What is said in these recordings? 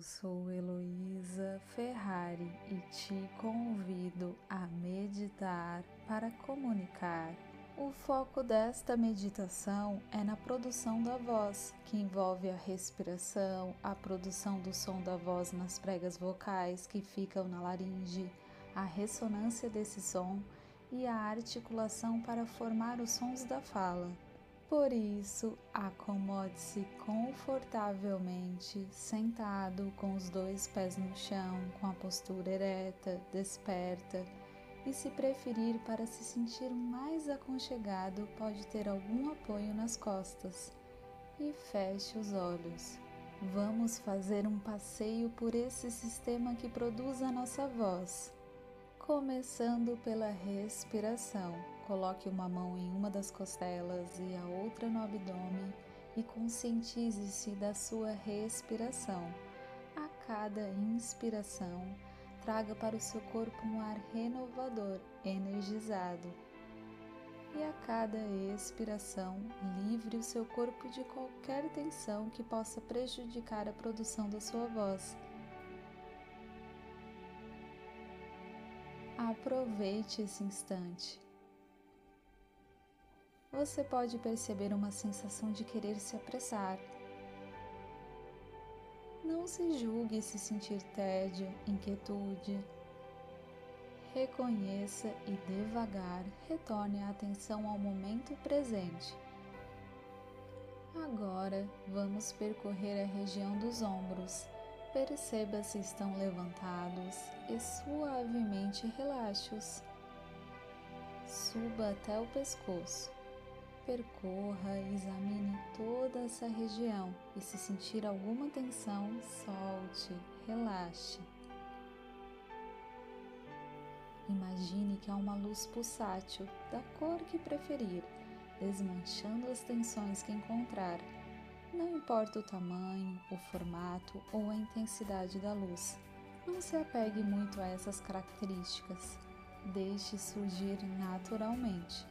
Eu sou Heloísa Ferrari e te convido a meditar para comunicar. O foco desta meditação é na produção da voz, que envolve a respiração, a produção do som da voz nas pregas vocais que ficam na laringe, a ressonância desse som e a articulação para formar os sons da fala. Por isso, acomode-se confortavelmente, sentado com os dois pés no chão, com a postura ereta, desperta. E se preferir para se sentir mais aconchegado, pode ter algum apoio nas costas. E feche os olhos. Vamos fazer um passeio por esse sistema que produz a nossa voz. Começando pela respiração, coloque uma mão em uma das costelas e a outra no abdômen e conscientize-se da sua respiração. A cada inspiração, traga para o seu corpo um ar renovador, energizado. E a cada expiração, livre o seu corpo de qualquer tensão que possa prejudicar a produção da sua voz Aproveite esse instante. Você pode perceber uma sensação de querer se apressar. Não se julgue se sentir tédio, inquietude. Reconheça e devagar retorne a atenção ao momento presente. Agora vamos percorrer a região dos ombros Perceba se estão levantados e suavemente relaxe-os. Suba até o pescoço. Percorra e examine toda essa região e se sentir alguma tensão, solte, relaxe. Imagine que há uma luz pulsátil, da cor que preferir, desmanchando as tensões que encontrar não importa o tamanho, o formato ou a intensidade da luz. Não se apegue muito a essas características. Deixe surgir naturalmente.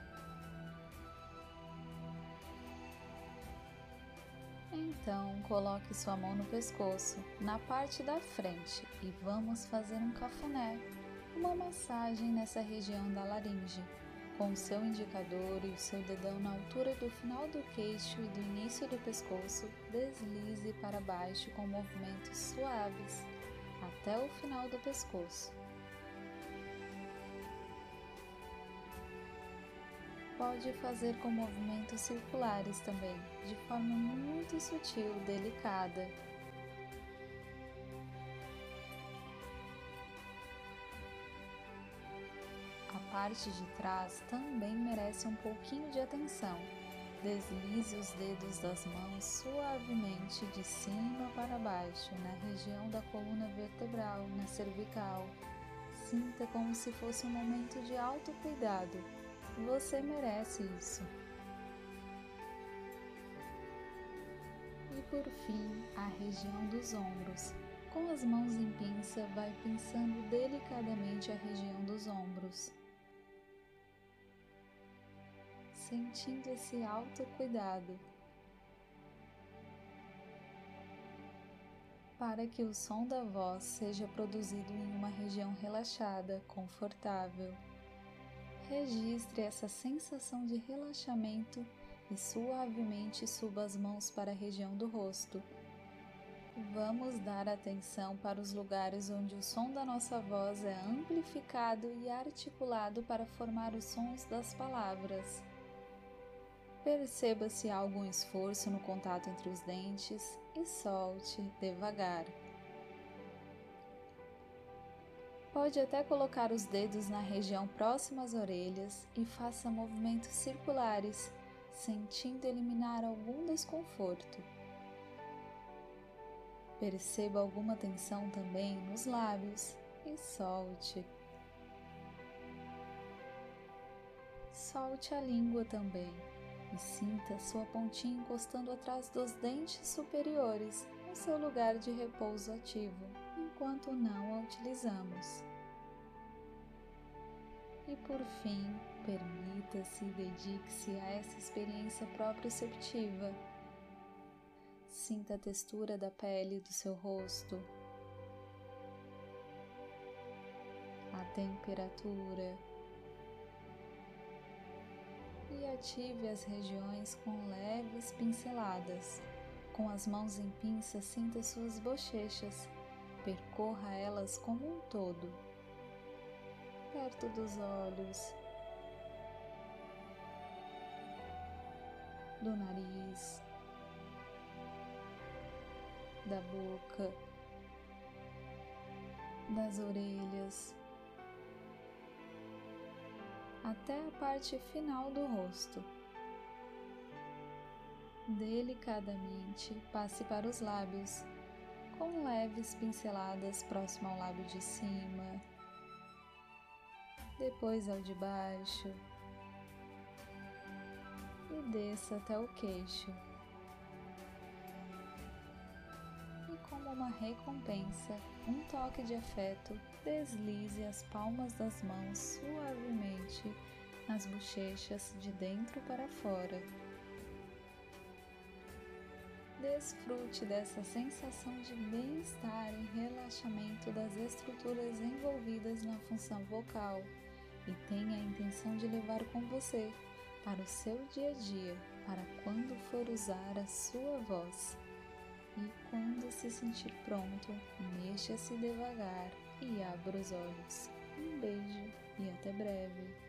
Então, coloque sua mão no pescoço, na parte da frente, e vamos fazer um cafuné, uma massagem nessa região da laringe com o seu indicador e o seu dedão na altura do final do queixo e do início do pescoço, deslize para baixo com movimentos suaves até o final do pescoço. Pode fazer com movimentos circulares também, de forma muito sutil, delicada, parte de trás também merece um pouquinho de atenção. Deslize os dedos das mãos suavemente de cima para baixo, na região da coluna vertebral, na cervical. Sinta como se fosse um momento de autocuidado. Você merece isso. E por fim, a região dos ombros. Com as mãos em pinça, vai pinçando delicadamente a região dos ombros. Sentindo esse autocuidado. Para que o som da voz seja produzido em uma região relaxada, confortável. Registre essa sensação de relaxamento e suavemente suba as mãos para a região do rosto. Vamos dar atenção para os lugares onde o som da nossa voz é amplificado e articulado para formar os sons das palavras. Perceba se há algum esforço no contato entre os dentes e solte devagar. Pode até colocar os dedos na região próxima às orelhas e faça movimentos circulares, sentindo eliminar algum desconforto. Perceba alguma tensão também nos lábios e solte. Solte a língua também e sinta sua pontinha encostando atrás dos dentes superiores no seu lugar de repouso ativo, enquanto não a utilizamos. E por fim, permita-se e dedique-se a essa experiência proprioceptiva. Sinta a textura da pele do seu rosto, a temperatura, e ative as regiões com leves pinceladas. Com as mãos em pinça, sinta suas bochechas, percorra elas como um todo, perto dos olhos, do nariz, da boca, das orelhas, até a parte final do rosto. Delicadamente passe para os lábios, com leves pinceladas próximo ao lábio de cima, depois ao de baixo e desça até o queixo. Uma recompensa, um toque de afeto, deslize as palmas das mãos suavemente nas bochechas de dentro para fora. Desfrute dessa sensação de bem-estar e relaxamento das estruturas envolvidas na função vocal e tenha a intenção de levar com você para o seu dia a dia, para quando for usar a sua voz. E quando se sentir pronto, mexa-se devagar e abra os olhos. Um beijo e até breve.